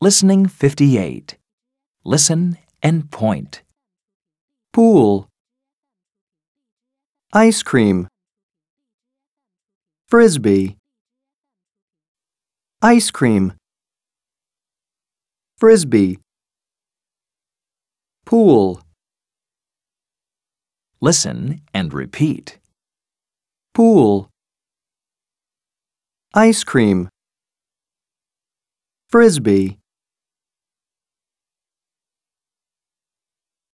Listening 58. Listen and point. pool, ice cream, frisbee, ice cream, frisbee, pool, Listen and repeat. pool, ice cream, frisbee,